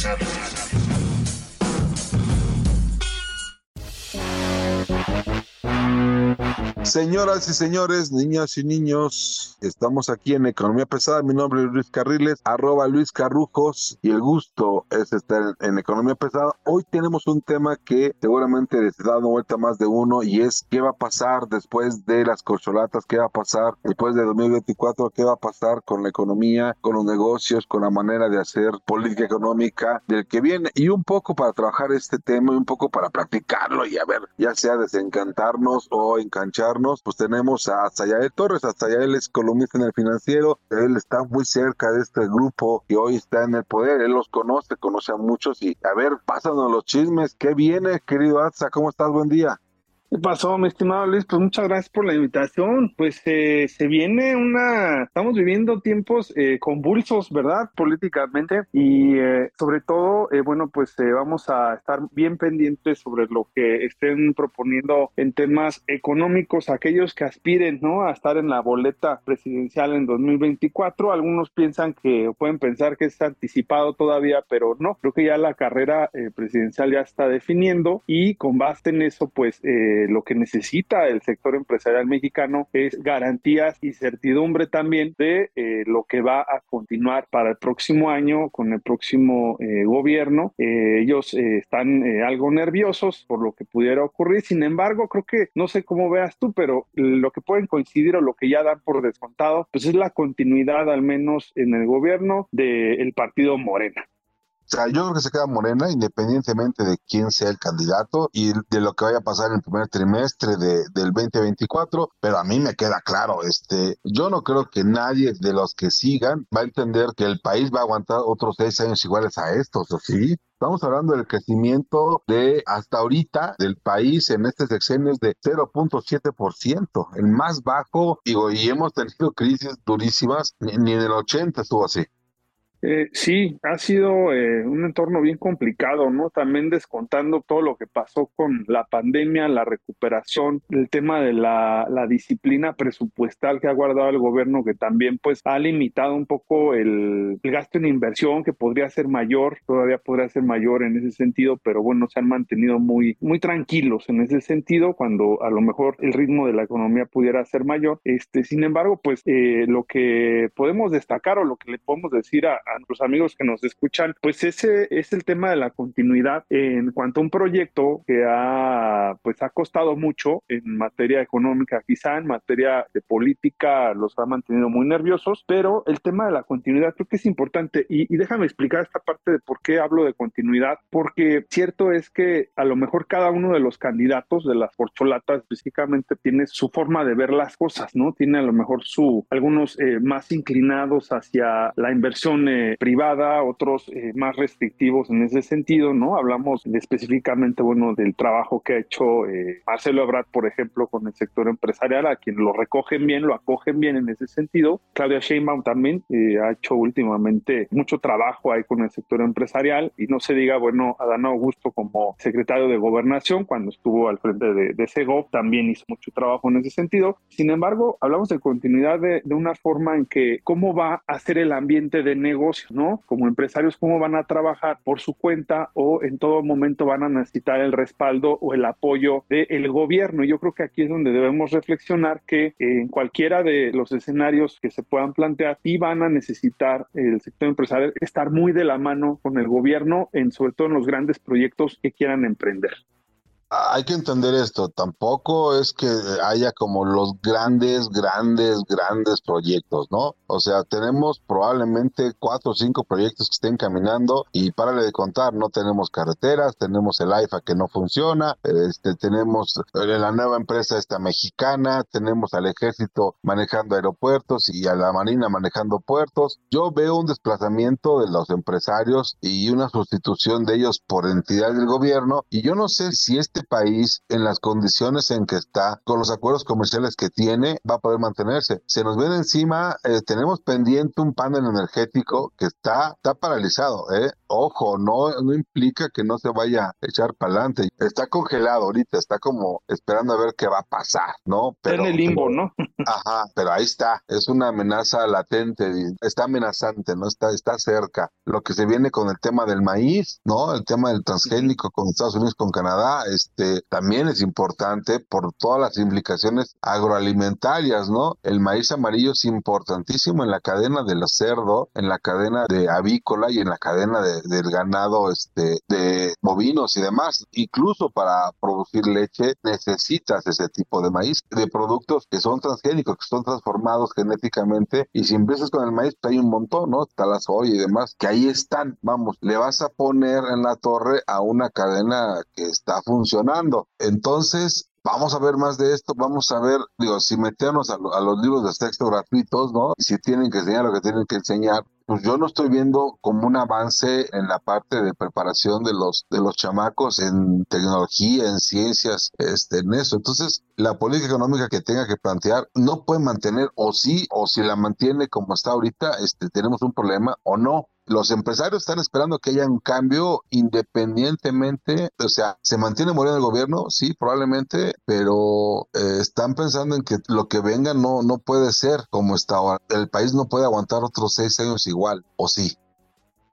Economía pesada. Señoras y señores, niñas y niños, estamos aquí en Economía Pesada. Mi nombre es Luis Carriles, arroba Luis Carrujos, y el gusto es estar en, Economía Pesada. Hoy tenemos un tema que seguramente les está dando vuelta más de uno, y es qué va a pasar después de las corcholatas, qué va a pasar después de 2024, qué va a pasar con la economía, con los negocios, con la manera de hacer política económica del que viene, y un poco para trabajar este tema y un poco para practicarlo y a ver, ya sea desencantarnos o engancharnos, pues tenemos a Sayael Torres, a Sayael es columnista en el financiero, él está muy cerca de este grupo que hoy está en el poder, él los conoce, conoce a muchos y a ver, pásanos los chismes, ¿qué viene, querido Atza? ¿Cómo estás? Buen día. ¿Qué pasó, mi estimado Luis? Pues muchas gracias por la invitación. Pues eh, se viene una, estamos viviendo tiempos eh, convulsos, ¿verdad? Políticamente y eh, sobre todo, eh, bueno, pues eh, vamos a estar bien pendientes sobre lo que estén proponiendo en temas económicos aquellos que aspiren, ¿no? A estar en la boleta presidencial en 2024. Algunos piensan que pueden pensar que es anticipado todavía, pero no. Creo que ya la carrera eh, presidencial ya está definiendo y con base en eso, pues eh, lo que necesita el sector empresarial mexicano es garantías y certidumbre también de eh, lo que va a continuar para el próximo año con el próximo eh, gobierno. Eh, ellos eh, están eh, algo nerviosos por lo que pudiera ocurrir. Sin embargo, creo que no sé cómo veas tú, pero lo que pueden coincidir o lo que ya dan por descontado, pues es la continuidad al menos en el gobierno del partido Morena. Sea, yo creo que se queda Morena independientemente de quién sea el candidato y de lo que vaya a pasar en el primer trimestre de, del 2024, pero a mí me queda claro, este, yo no creo que nadie de los que sigan va a entender que el país va a aguantar otros seis años iguales a estos, ¿o sí? Estamos hablando del crecimiento de hasta ahorita del país en este sexenio es de 0.7%, el más bajo, y hemos tenido crisis durísimas, ni, ni en el 80 estuvo así. Eh, sí, ha sido eh, un entorno bien complicado, ¿no? También descontando todo lo que pasó con la pandemia, la recuperación, el tema de la, disciplina presupuestal que ha guardado el gobierno, que también pues ha limitado un poco el, el gasto en inversión, que podría ser mayor, todavía podría ser mayor en ese sentido, pero bueno, se han mantenido muy, muy tranquilos en ese sentido, cuando a lo mejor el ritmo de la economía pudiera ser mayor. Este, sin embargo, pues eh, lo que podemos destacar o lo que le podemos decir a, a nuestros amigos que nos escuchan, pues ese es el tema de la continuidad en cuanto a un proyecto que ha, pues ha costado mucho en materia económica, quizá en materia de política los ha mantenido muy nerviosos, pero el tema de la continuidad creo que es importante y, y déjame explicar esta parte de por qué hablo de continuidad, porque cierto es que a lo mejor cada uno de los candidatos de las corcholatas específicamente tiene su forma de ver las cosas, ¿no? Tiene a lo mejor su, algunos eh, más inclinados hacia la inversión eh, privada, otros eh, más restrictivos en ese sentido, ¿no? Hablamos específicamente, bueno, del trabajo que ha hecho eh, Marcelo Ebrard, por ejemplo, con el sector empresarial, a quien lo recogen bien, lo acogen bien en ese sentido. Claudia Sheinbaum también eh, ha hecho últimamente mucho trabajo ahí con el sector empresarial y no se diga, bueno, Adán Augusto como secretario de Gobernación, cuando estuvo al frente de, de también hizo mucho trabajo en ese sentido. Sin embargo, hablamos de continuidad de, de una forma en que cómo va a ser el ambiente de negocio ¿no? Como empresarios, cómo van a trabajar por su cuenta o en todo momento van a necesitar el respaldo o el apoyo del gobierno. Y yo creo que aquí es donde debemos reflexionar que en cualquiera de los escenarios que se puedan plantear, sí van a necesitar el sector empresarial estar muy de la mano con el gobierno, en sobre todo en los grandes proyectos que quieran emprender. Hay que entender esto, tampoco es que haya como los grandes, grandes, grandes proyectos, ¿no? O sea, tenemos probablemente cuatro o cinco proyectos que estén caminando y párale de contar, no tenemos carreteras, tenemos el AIFA que no funciona, este, tenemos la nueva empresa esta mexicana, tenemos al ejército manejando aeropuertos y a la marina manejando puertos. Yo veo un desplazamiento de los empresarios y una sustitución de ellos por entidad del gobierno y yo no sé si este país en las condiciones en que está, con los acuerdos comerciales que tiene, va a poder mantenerse. Se nos viene encima, eh, tenemos pendiente un panel energético que está, está paralizado, ¿eh? Ojo, no, no implica que no se vaya a echar para adelante. Está congelado ahorita, está como esperando a ver qué va a pasar, ¿no? Pero, en el limbo, ¿no? Ajá, pero ahí está, es una amenaza latente, está amenazante, ¿no? Está, está cerca. Lo que se viene con el tema del maíz, ¿no? El tema del transgénico con Estados Unidos, con Canadá, este, también es importante por todas las implicaciones agroalimentarias, ¿no? El maíz amarillo es importantísimo en la cadena del cerdo, en la cadena de avícola y en la cadena de, del ganado, este, de bovinos y demás. Incluso para producir leche necesitas ese tipo de maíz, de productos que son transgénicos, que son transformados genéticamente. Y si empiezas con el maíz, pues hay un montón, ¿no? Está la soya y demás, que ahí están. Vamos, le vas a poner en la torre a una cadena que está funcionando. Entonces, Vamos a ver más de esto, vamos a ver, digo, si metemos a, los libros de texto gratuitos, ¿no? Si tienen que enseñar lo que tienen que enseñar, pues yo no estoy viendo como un avance en la parte de preparación de los de los chamacos en tecnología, en ciencias, este, en eso. Entonces, la política económica que tenga que plantear no puede mantener o sí o si la mantiene como está ahorita, este, tenemos un problema o no los empresarios están esperando que haya un cambio independientemente, o sea, se mantiene Moreno el gobierno, sí, probablemente, pero eh, están pensando en que lo que venga no, no puede ser como está ahora. El país no puede aguantar otros seis años igual, ¿o sí?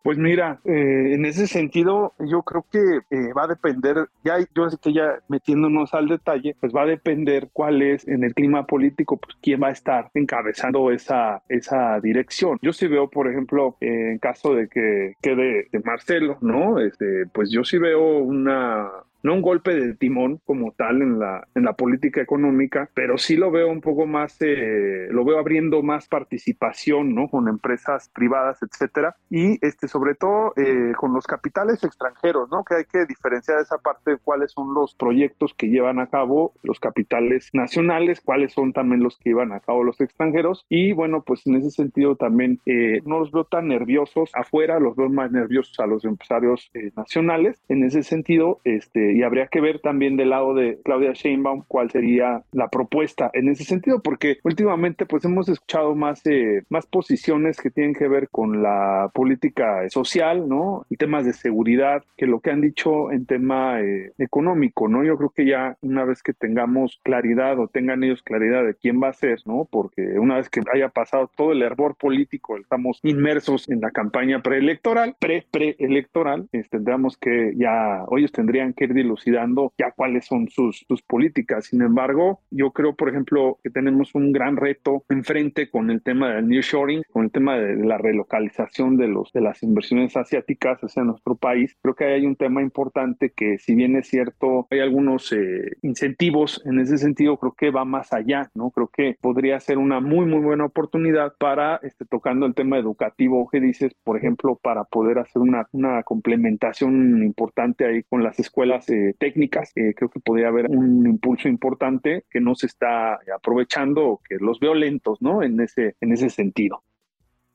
Pues mira, eh, en ese sentido, yo creo que eh, va a depender, ya yo sé que ya metiéndonos al detalle, pues va a depender cuál es en el clima político, pues quién va a estar encabezando esa, esa dirección. Yo sí veo, por ejemplo, en caso de que quede de Marcelo, ¿no? Este, pues yo sí veo una, no un golpe de timón como tal en la, en la política económica, pero sí lo veo un poco más, eh, lo veo abriendo más participación, ¿no? Con empresas privadas, etcétera, y este, sobre todo eh, con los capitales extranjeros, ¿no? Que hay que diferenciar esa parte de cuáles son los proyectos que llevan a cabo los capitales nacionales, cuáles son también los que llevan a cabo los extranjeros, y bueno, pues en ese sentido también eh, no los veo tan nerviosos afuera, los veo más nerviosos a los empresarios nacionales, en ese sentido, este, y habría que ver también del lado de Claudia Sheinbaum cuál sería la propuesta en ese sentido, porque últimamente pues hemos escuchado más, eh, más posiciones que tienen que ver con la política social, ¿no? Y temas de seguridad, que lo que han dicho en tema eh, económico, ¿no? Yo creo que ya una vez que tengamos claridad o tengan ellos claridad de quién va a ser, ¿no? Porque una vez que haya pasado todo el hervor político, estamos inmersos en la campaña preelectoral, pre-preelectoral, tendríamos que ya, ellos tendrían que ir dilucidando ya cuáles son sus, sus políticas. Sin embargo, yo creo, por ejemplo, que tenemos un gran reto enfrente con el tema del nearshoring, con el tema de la relocalización de, los, de las inversiones asiáticas hacia nuestro país. Creo que hay un tema importante que, si bien es cierto, hay algunos eh, incentivos en ese sentido, creo que va más allá, ¿no? Creo que podría ser una muy, muy buena oportunidad para, este, tocando el tema educativo que dices, por ejemplo, para poder hacer una, una complementación importante ahí con las escuelas eh, técnicas. Eh, creo que podría haber un impulso importante que no se está aprovechando o que los veo lentos, ¿no? En ese, en ese sentido.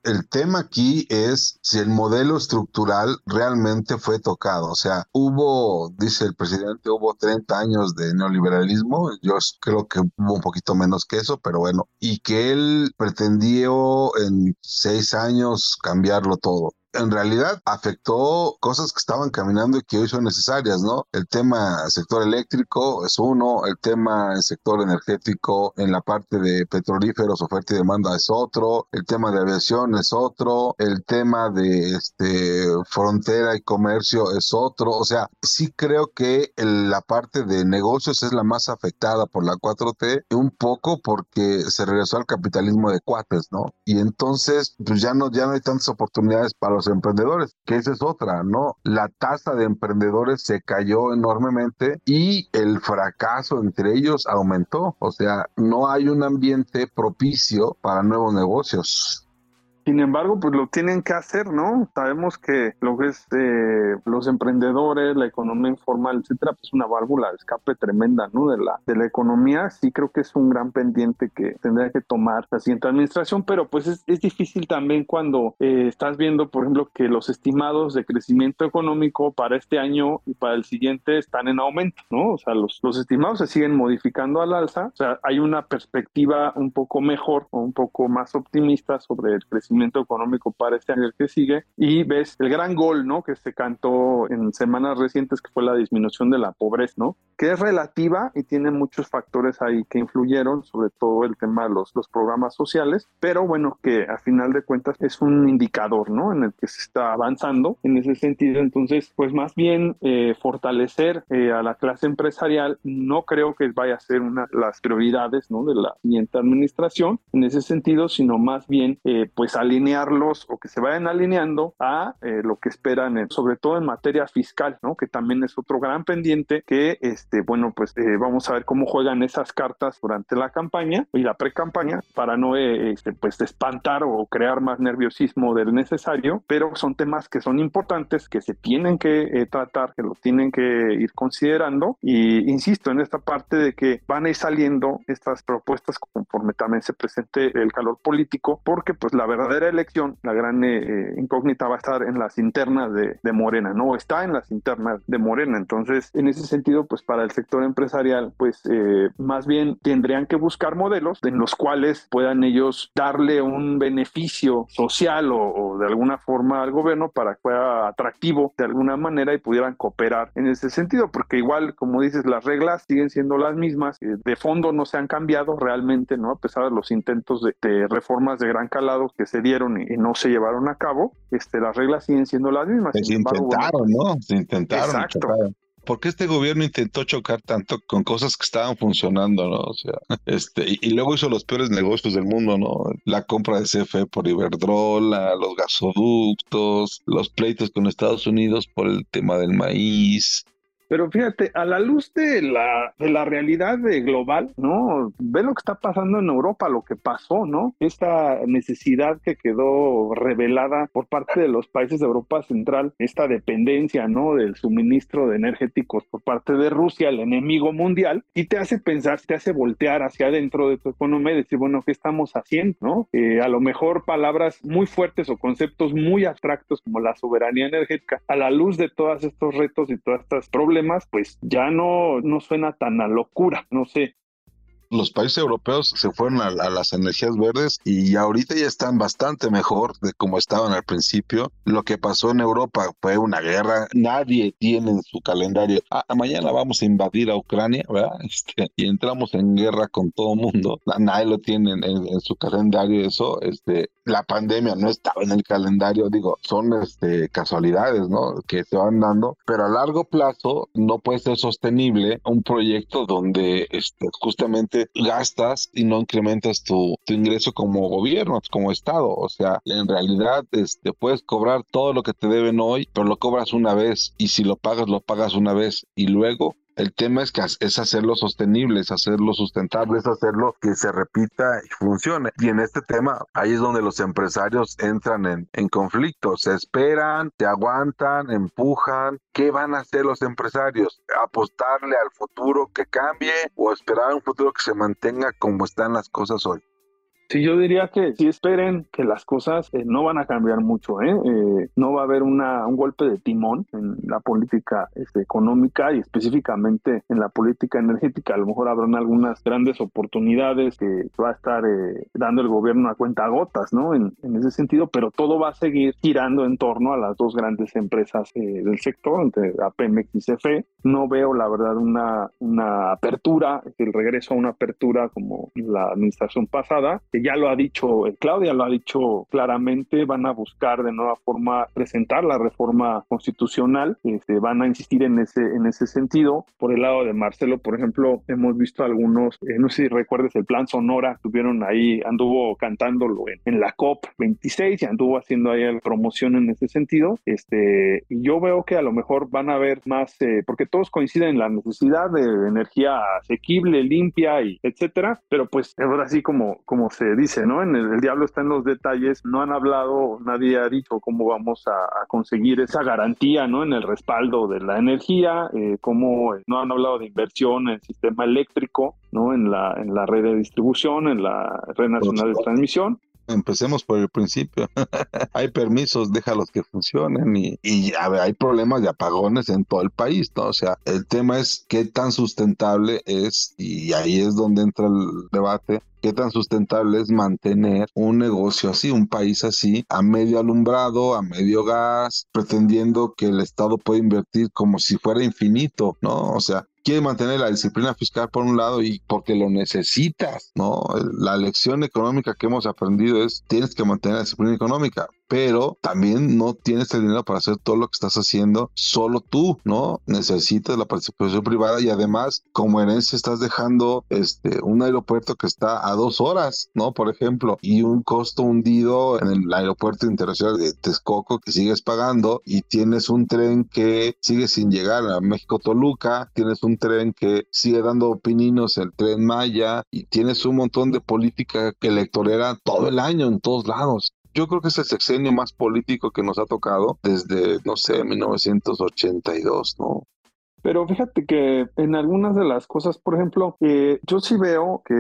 El tema aquí es si el modelo estructural realmente fue tocado. O sea, hubo, dice el presidente, hubo 30 años de neoliberalismo. Yo creo que hubo un poquito menos que eso, pero bueno. Y que él pretendió en seis años cambiarlo todo en realidad afectó cosas que estaban caminando y que hoy son necesarias, ¿no? El tema sector eléctrico es uno, el tema sector energético en la parte de petrolíferos, oferta y demanda es otro, el tema de aviación es otro, el tema de este frontera y comercio es otro, o sea, sí creo que la parte de negocios es la más afectada por la 4T, un poco porque se regresó al capitalismo de cuates, ¿no? Y entonces, pues ya no, ya no hay tantas oportunidades para los emprendedores, que esa es otra, ¿no? La tasa de emprendedores se cayó enormemente y el fracaso entre ellos aumentó. O sea, no hay un ambiente propicio para nuevos negocios. Sin embargo, pues lo tienen que hacer, ¿no? Sabemos que lo que es eh, los emprendedores, la economía informal, etcétera, pues una válvula de escape tremenda, ¿no? De la, de la economía. Sí creo que es un gran pendiente que tendría que tomar la siguiente administración, pero pues es, es difícil también cuando eh, estás viendo, por ejemplo, que los estimados de crecimiento económico para este año y para el siguiente están en aumento, ¿no? O sea, los, los estimados se siguen modificando al alza, o sea, hay una perspectiva un poco mejor o un poco más optimista sobre el crecimiento económico para este año que sigue y ves el gran gol, ¿no? Que se cantó en semanas recientes que fue la disminución de la pobreza, ¿no? Que es relativa y tiene muchos factores ahí que influyeron, sobre todo el tema de los, los programas sociales, pero bueno, que a final de cuentas es un indicador, ¿no? En el que se está avanzando en ese sentido. Entonces, pues más bien eh, fortalecer eh, a la clase empresarial no creo que vaya a ser una de las prioridades, ¿no? De la siguiente administración en ese sentido, sino más bien, eh, pues alinearlos o que se vayan alineando a eh, lo que esperan, sobre todo en materia fiscal, ¿no? Que también es otro gran pendiente que, este, bueno, pues eh, vamos a ver cómo juegan esas cartas durante la campaña y la pre-campaña para no, eh, este, pues, espantar o crear más nerviosismo del necesario, pero son temas que son importantes, que se tienen que tratar, que lo tienen que ir considerando y insisto en esta parte de que van a ir saliendo estas propuestas conforme también se presente el calor político, porque pues la verdad elección, la gran eh, eh, incógnita va a estar en las internas de, de, Morena, ¿no? Está en las internas de Morena. Entonces, en ese sentido, pues para el sector empresarial, pues eh, más bien tendrían que buscar modelos en los cuales puedan ellos darle un beneficio social o, de alguna forma al gobierno para que fuera atractivo de alguna manera y pudieran cooperar en ese sentido, porque igual, como dices, las reglas siguen siendo las mismas, de fondo no se han cambiado realmente, ¿no? A pesar de los intentos de, de reformas de gran calado que se dieron y, no se llevaron a cabo, este, las reglas siguen siendo las mismas. Se intentaron, ¿no? Se intentaron. Exacto. ¿Por qué este gobierno intentó chocar tanto con cosas que estaban funcionando, no? O sea, este, y, luego hizo los peores negocios del mundo, ¿no? La compra de CFE por Iberdrola, los gasoductos, los pleitos con Estados Unidos por el tema del maíz, pero fíjate, a la luz de la, de la realidad de global, ¿no? Ve lo que está pasando en Europa, lo que pasó, ¿no? Esta necesidad que quedó revelada por parte de los países de Europa Central, esta dependencia, ¿no? Del suministro de energéticos por parte de Rusia, el enemigo mundial, y te hace pensar, te hace voltear hacia adentro de tu economía y decir, bueno, ¿qué estamos haciendo, no? Eh, a lo mejor palabras muy fuertes o conceptos muy abstractos como la soberanía energética, a la luz de todos estos retos y todas estas problemas, pues ya no, no suena tan a locura, no sé los países europeos se fueron a, las energías verdes y ahorita ya están bastante mejor de como estaban al principio. Lo que pasó en Europa fue una guerra. Nadie tiene en su calendario, ah, mañana vamos a invadir a Ucrania, ¿verdad? Este, y entramos en guerra con todo el mundo. Nadie lo tiene en, su calendario eso. Este, la pandemia no estaba en el calendario, digo, son este, casualidades, ¿no? Que se van dando, pero a largo plazo no puede ser sostenible un proyecto donde este, justamente gastas y no incrementas tu, ingreso como gobierno, como Estado. O sea, en realidad este, puedes cobrar todo lo que te deben hoy, pero lo cobras una vez y si lo pagas, lo pagas una vez y luego el tema es que es hacerlo sostenible, es hacerlo sustentable, es hacerlo que se repita y funcione. Y en este tema, ahí es donde los empresarios entran en, en conflicto. Se esperan, se aguantan, empujan. ¿Qué van a hacer los empresarios? ¿Apostarle al futuro que cambie o esperar un futuro que se mantenga como están las cosas hoy? Sí, yo diría que sí esperen que las cosas eh, no van a cambiar mucho, ¿eh? ¿eh? no va a haber una, un golpe de timón en la política este, económica y específicamente en la política energética. A lo mejor habrán algunas grandes oportunidades que va a estar eh, dando el gobierno a cuenta gotas, ¿no? En, ese sentido, pero todo va a seguir girando en torno a las dos grandes empresas del sector, entre APMX y CFE. No veo, la verdad, una, una apertura, el regreso a una apertura como la administración pasada, que ya lo ha dicho eh, Claudia, lo ha dicho claramente, van a buscar de nueva forma presentar la reforma constitucional, este, van a insistir en ese, en ese sentido. Por el lado de Marcelo, por ejemplo, hemos visto algunos, eh, no sé si recuerdes el plan Sonora, tuvieron ahí, anduvo cantándolo en, en la COP 26 y anduvo haciendo ahí la promoción en ese sentido. Este, yo veo que a lo mejor van a haber más, eh, porque todos coinciden en la necesidad de energía asequible, limpia y etcétera, pero pues ahora sí como, como se dice, ¿no? En el, diablo está en los detalles, no han hablado, nadie ha dicho cómo vamos a, conseguir esa garantía, ¿no? En el respaldo de la energía, eh, cómo no han hablado de inversión en el sistema eléctrico, ¿no? En la, en la red de distribución, en la red nacional de transmisión. Empecemos por el principio. hay permisos, déjalos que funcionen y, y hay problemas de apagones en todo el país, ¿no? O sea, el tema es qué tan sustentable es y ahí es donde entra el debate qué tan sustentable es mantener un negocio así, un país así, a medio alumbrado, a medio gas, pretendiendo que el Estado puede invertir como si fuera infinito, ¿no? O sea, quiere mantener la disciplina fiscal por un lado y porque lo necesitas, ¿no? La lección económica que hemos aprendido es tienes que mantener la disciplina económica, pero también no tienes el dinero para hacer todo lo que estás haciendo solo tú, ¿no? Necesitas la participación privada y además como herencia estás dejando este un aeropuerto que está a dos horas, ¿no? Por ejemplo, y un costo hundido en el aeropuerto internacional de Texcoco que sigues pagando y tienes un tren que sigue sin llegar a México Toluca, tienes un tren que sigue dando pininos, el tren Maya, y tienes un montón de política electorera todo el año en todos lados yo creo que es el sexenio más político que nos ha tocado desde, no sé, 1982, ¿no? Pero fíjate que en algunas de las cosas, por ejemplo, eh, yo sí veo que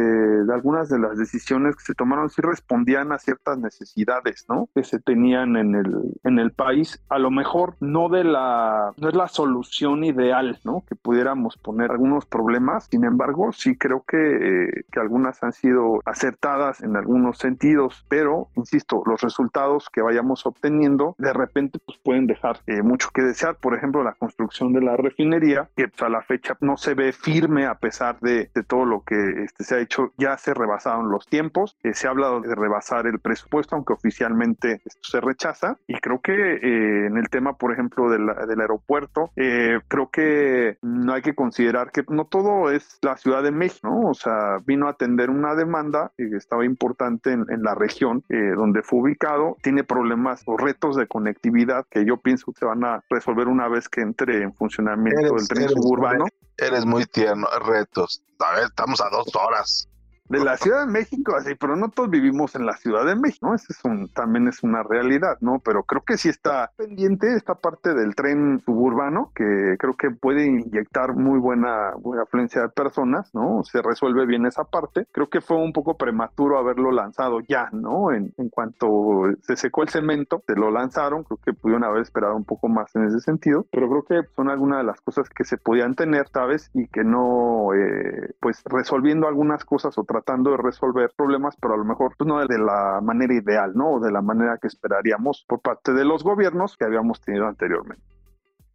algunas de las decisiones que se tomaron sí respondían a ciertas necesidades, ¿no? Que se tenían en el, en el país. A lo mejor no de la, no es la solución ideal, ¿no? Que pudiéramos poner algunos problemas. Sin embargo, sí creo que, eh, que algunas han sido acertadas en algunos sentidos, pero, insisto, los resultados que vayamos obteniendo de repente pues pueden dejar eh, mucho que desear. Por ejemplo, la construcción de la refinería que pues, a la fecha no se ve firme a pesar de, todo lo que este, se ha hecho. Ya se rebasaron los tiempos, eh, se ha hablado de rebasar el presupuesto, aunque oficialmente esto se rechaza. Y creo que eh, en el tema, por ejemplo, del aeropuerto, eh, creo que no hay que considerar que no todo es la Ciudad de México, ¿no? O sea, vino a atender una demanda que estaba importante en, en la región donde fue ubicado, tiene problemas o retos de conectividad que yo pienso que se van a resolver una vez que entre en funcionamiento el tren suburbano. Eres muy tierno, retos. A ver, estamos a dos horas de la Ciudad de México, así, pero no todos vivimos en la Ciudad de México, ¿no? Eso es un, también es una realidad, ¿no? Pero creo que sí está pendiente esta parte del tren suburbano, que creo que puede inyectar muy buena, buena afluencia de personas, ¿no? Se resuelve bien esa parte. Creo que fue un poco prematuro haberlo lanzado ya, ¿no? En, en cuanto se secó el cemento, se lo lanzaron, creo que pudieron haber esperado un poco más en ese sentido, pero creo que son algunas de las cosas que se podían tener, ¿sabes? Y que no, eh, pues resolviendo algunas cosas o tratando de resolver problemas, pero a lo mejor pues, no de la manera ideal, ¿no? O de la manera que esperaríamos por parte de los gobiernos que habíamos tenido anteriormente.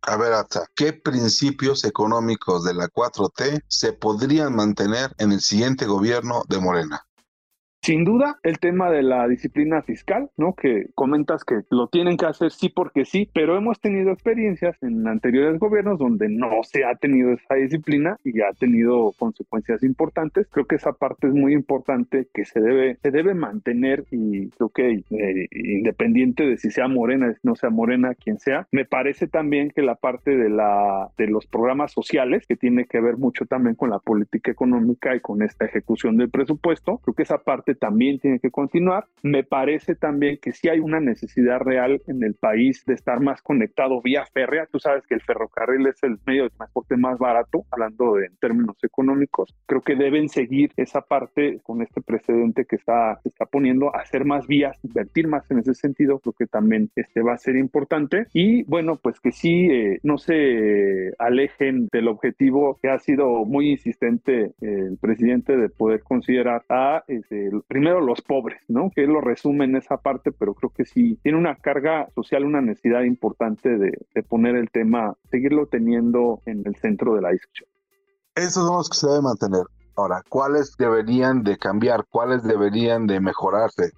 A ver, hasta ¿qué principios económicos de la 4T se podrían mantener en el siguiente gobierno de Morena? Sin duda, el tema de la disciplina fiscal, ¿no? Que comentas que lo tienen que hacer sí porque sí, pero hemos tenido experiencias en anteriores gobiernos donde no se ha tenido esa disciplina y ha tenido consecuencias importantes. Creo que esa parte es muy importante que se debe, se debe mantener y creo que eh, independiente de si sea morena, no sea morena, quien sea, me parece también que la parte de la de los programas sociales que tiene que ver mucho también con la política económica y con esta ejecución del presupuesto, creo que esa parte también tiene que continuar. Me parece también que sí hay una necesidad real en el país de estar más conectado vía férrea. Tú sabes que el ferrocarril es el medio de transporte más barato, hablando de, en términos económicos. Creo que deben seguir esa parte con este precedente que está, se está poniendo, hacer más vías, invertir más en ese sentido, creo que también este va a ser importante. Y bueno, pues que sí eh, no se alejen del objetivo que ha sido muy insistente el presidente de poder considerar a este, primero los pobres, ¿no? Que él lo resume en esa parte, pero creo que sí tiene una carga social, una necesidad importante de, poner el tema, seguirlo teniendo en el centro de la discusión. Esos son los que se deben mantener. Ahora, ¿cuáles deberían de cambiar? ¿Cuáles deberían de mejorarse?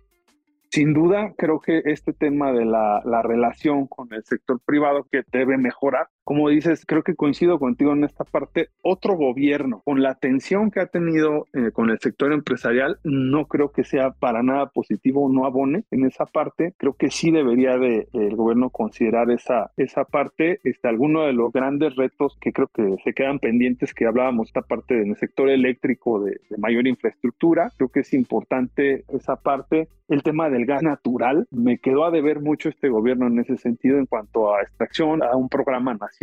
Sin duda, creo que este tema de la, la, relación con el sector privado que debe mejorar como dices, creo que coincido contigo en esta parte. Otro gobierno, con la atención que ha tenido eh, con el sector empresarial, no creo que sea para nada positivo, no abone en esa parte. Creo que sí debería de, el gobierno considerar esa, esa parte. Este, alguno de los grandes retos que creo que se quedan pendientes, que hablábamos esta parte en el sector eléctrico de, de mayor infraestructura, creo que es importante esa parte. El tema del gas natural, me quedó a deber mucho este gobierno en ese sentido en cuanto a extracción, a un programa nacional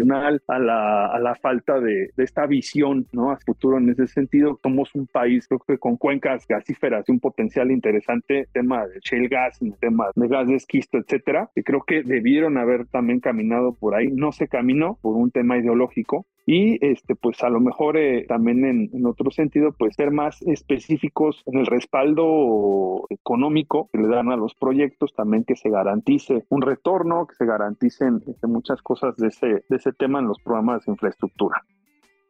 a la, a la falta de, de, esta visión ¿no? a futuro en ese sentido. Somos un país, creo que con cuencas gasíferas y un potencial interesante, tema de shale gas, tema de gas de esquisto, etcétera, que creo que debieron haber también caminado por ahí. No se caminó por un tema ideológico, y este pues a lo mejor eh, también en, otro sentido pues ser más específicos en el respaldo económico que le dan a los proyectos también que se garantice un retorno que se garanticen este, muchas cosas de ese de ese tema en los programas de infraestructura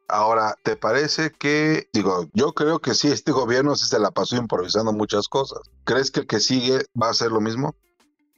Ahora, ¿te parece que, digo, yo creo que sí, este gobierno se la pasó improvisando muchas cosas. ¿Crees que el que sigue va a hacer lo mismo?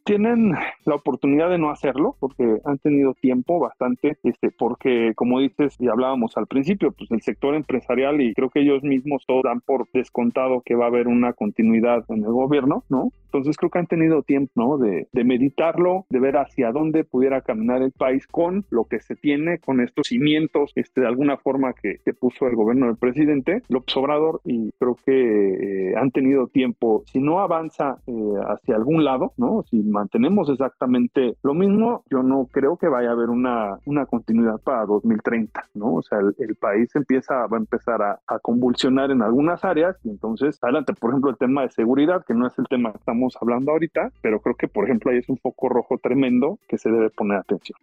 Tienen la oportunidad de no hacerlo porque han tenido tiempo bastante, este, porque como dices y hablábamos al principio, pues el sector empresarial y creo que ellos mismos todos dan por descontado que va a haber una continuidad en el gobierno, ¿no? Entonces creo que han tenido tiempo, ¿no? De, meditarlo, de ver hacia dónde pudiera caminar el país con lo que se tiene, con estos cimientos, este, de alguna forma que, puso el gobierno del presidente López Obrador y creo que eh, han tenido tiempo. Si no avanza eh, hacia algún lado, ¿no? Si mantenemos exactamente lo mismo, yo no creo que vaya a haber una, una continuidad para 2030, ¿no? O sea, el, el país empieza, va a empezar a, a, convulsionar en algunas áreas y entonces, adelante, por ejemplo, el tema de seguridad, que no es el tema que estamos hablando ahorita, pero creo que, por ejemplo, ahí es un foco rojo tremendo que se debe poner atención.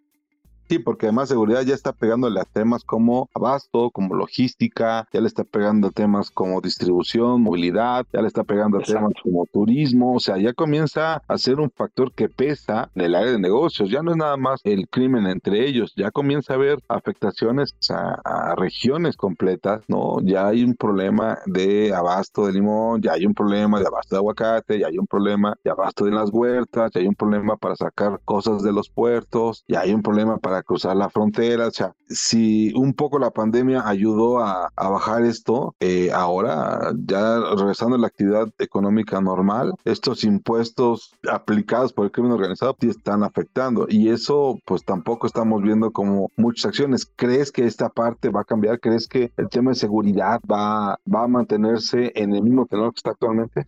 Sí, porque además seguridad ya está pegándole a temas como abasto, como logística, ya le está pegando a temas como distribución, movilidad, ya le está pegando a temas como turismo, o sea, ya comienza a ser un factor que pesa en el área de negocios, ya no es nada más el crimen entre ellos, ya comienza a haber afectaciones a, a regiones completas, ¿no? Ya hay un problema de abasto de limón, ya hay un problema de abasto de aguacate, ya hay un problema de abasto de las huertas, ya hay un problema para sacar cosas de los puertos, ya hay un problema para cruzar la frontera. O sea, si un poco la pandemia ayudó a, bajar esto, eh, ahora ya regresando a la actividad económica normal, estos impuestos aplicados por el crimen organizado sí están afectando y eso pues tampoco estamos viendo como muchas acciones. ¿Crees que esta parte va a cambiar? ¿Crees que el tema de seguridad va, va a mantenerse en el mismo tenor que está actualmente?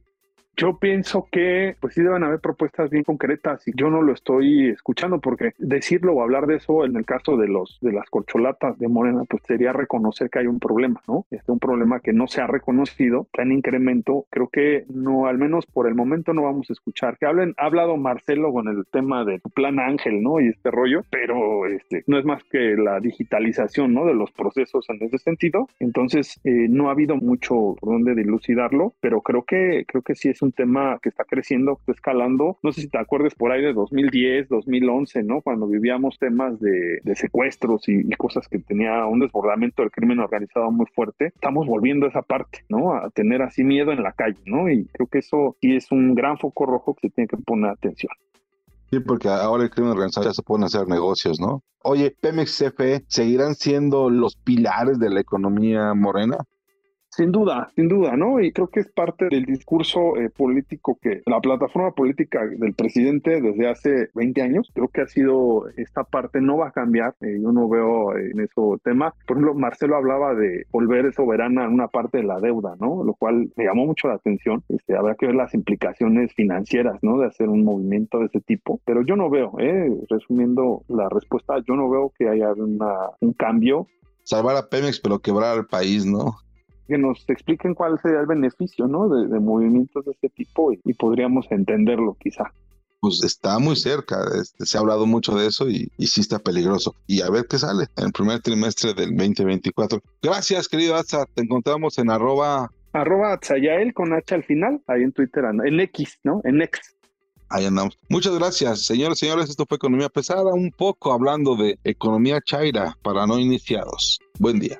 Yo pienso que pues sí deben haber propuestas bien concretas y yo no lo estoy escuchando porque decirlo o hablar de eso en el caso de los de las corcholatas de Morena pues sería reconocer que hay un problema, ¿no? Este un problema que no se ha reconocido, que en incremento, creo que no al menos por el momento no vamos a escuchar que hablen ha hablado Marcelo con el tema de tu plan Ángel, ¿no? Y este rollo, pero este no es más que la digitalización, ¿no? de los procesos en ese sentido. Entonces, eh, no ha habido mucho por donde dilucidarlo, pero creo que creo que sí es un un tema que está creciendo, que está escalando. No sé si te acuerdes por ahí de 2010, 2011, ¿no? Cuando vivíamos temas de, secuestros y, y, cosas que tenía un desbordamiento del crimen organizado muy fuerte. Estamos volviendo a esa parte, ¿no? A tener así miedo en la calle, ¿no? Y creo que eso sí es un gran foco rojo que se tiene que poner atención. Sí, porque ahora el crimen organizado ya se pueden hacer negocios, ¿no? Oye, Pemex CFE, ¿seguirán siendo los pilares de la economía morena? Sin duda, sin duda, ¿no? Y creo que es parte del discurso eh, político que la plataforma política del presidente desde hace 20 años, creo que ha sido esta parte, no va a cambiar. Eh, yo no veo en eso tema. Por ejemplo, Marcelo hablaba de volver soberana una parte de la deuda, ¿no? Lo cual me llamó mucho la atención. Este, habrá que ver las implicaciones financieras, ¿no? De hacer un movimiento de ese tipo. Pero yo no veo, ¿eh? Resumiendo la respuesta, yo no veo que haya una, un cambio salvar a Pemex, pero quebrar al país, ¿no? Que nos expliquen cuál sería el beneficio ¿no? de, de movimientos de este tipo y, y, podríamos entenderlo quizá. Pues está muy cerca, este, se ha hablado mucho de eso y, y, sí está peligroso. Y a ver qué sale en el primer trimestre del 2024. Gracias, querido Atza. Te encontramos en arroba... Arroba Atzayael con H al final, ahí en Twitter, en X, ¿no? En X. Ahí andamos. Muchas gracias, señores, señores. Esto fue Economía Pesada, un poco hablando de economía chaira para no iniciados. Buen día.